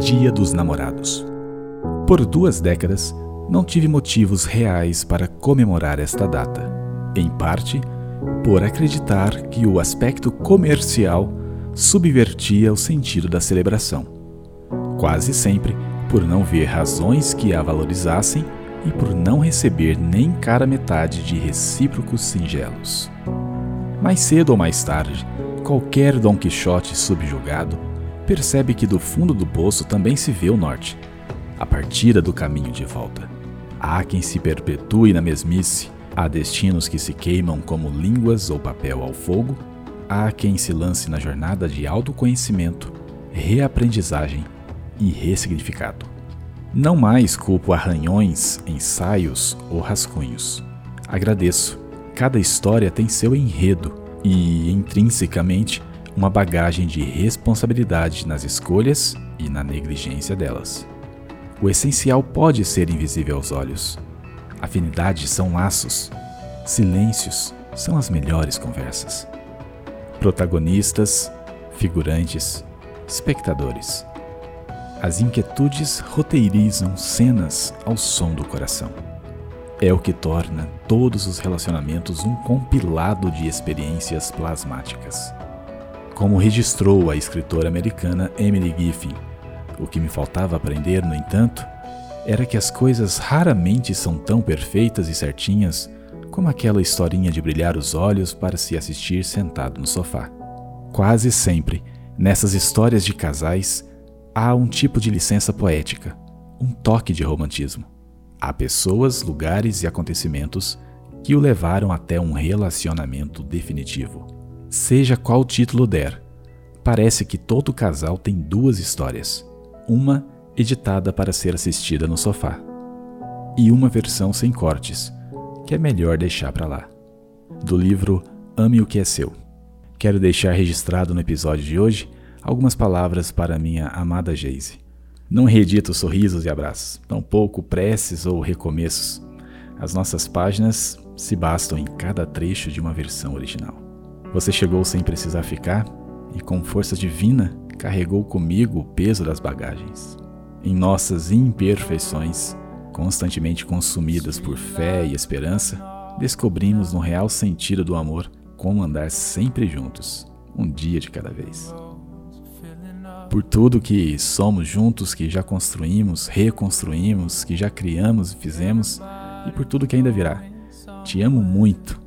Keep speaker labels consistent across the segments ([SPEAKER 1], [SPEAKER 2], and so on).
[SPEAKER 1] Dia dos Namorados. Por duas décadas, não tive motivos reais para comemorar esta data. Em parte, por acreditar que o aspecto comercial subvertia o sentido da celebração. Quase sempre por não ver razões que a valorizassem e por não receber nem cara metade de recíprocos singelos. Mais cedo ou mais tarde, qualquer Dom Quixote subjugado percebe que do fundo do poço também se vê o norte, a partida do caminho de volta. Há quem se perpetue na mesmice, há destinos que se queimam como línguas ou papel ao fogo, há quem se lance na jornada de autoconhecimento, reaprendizagem e ressignificado. Não mais culpo arranhões, ensaios ou rascunhos. Agradeço. Cada história tem seu enredo e, intrinsecamente, uma bagagem de responsabilidade nas escolhas e na negligência delas. O essencial pode ser invisível aos olhos. Afinidades são laços. Silêncios são as melhores conversas. Protagonistas, figurantes, espectadores. As inquietudes roteirizam cenas ao som do coração. É o que torna todos os relacionamentos um compilado de experiências plasmáticas. Como registrou a escritora americana Emily Giffin, o que me faltava aprender, no entanto, era que as coisas raramente são tão perfeitas e certinhas como aquela historinha de brilhar os olhos para se assistir sentado no sofá. Quase sempre, nessas histórias de casais, há um tipo de licença poética, um toque de romantismo. Há pessoas, lugares e acontecimentos que o levaram até um relacionamento definitivo. Seja qual título der, parece que todo casal tem duas histórias. Uma editada para ser assistida no sofá, e uma versão sem cortes, que é melhor deixar para lá. Do livro Ame o que é seu. Quero deixar registrado no episódio de hoje algumas palavras para minha amada Geise. Não reedito sorrisos e abraços, tampouco preces ou recomeços. As nossas páginas se bastam em cada trecho de uma versão original. Você chegou sem precisar ficar e, com força divina, carregou comigo o peso das bagagens. Em nossas imperfeições, constantemente consumidas por fé e esperança, descobrimos no real sentido do amor como andar sempre juntos, um dia de cada vez por tudo que somos juntos, que já construímos, reconstruímos, que já criamos e fizemos, e por tudo que ainda virá. Te amo muito.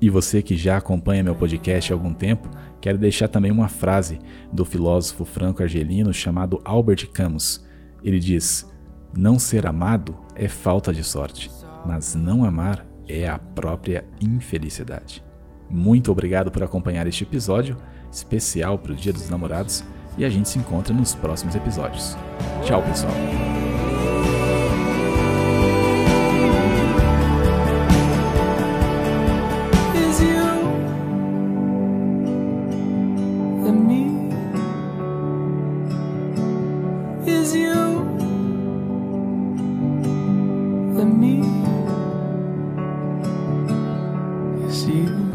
[SPEAKER 1] E você que já acompanha meu podcast há algum tempo, quero deixar também uma frase do filósofo franco-argelino chamado Albert Camus. Ele diz: Não ser amado é falta de sorte, mas não amar é a própria infelicidade. Muito obrigado por acompanhar este episódio especial para o Dia dos Namorados e a gente se encontra nos próximos episódios. Tchau, pessoal! is you and me is you.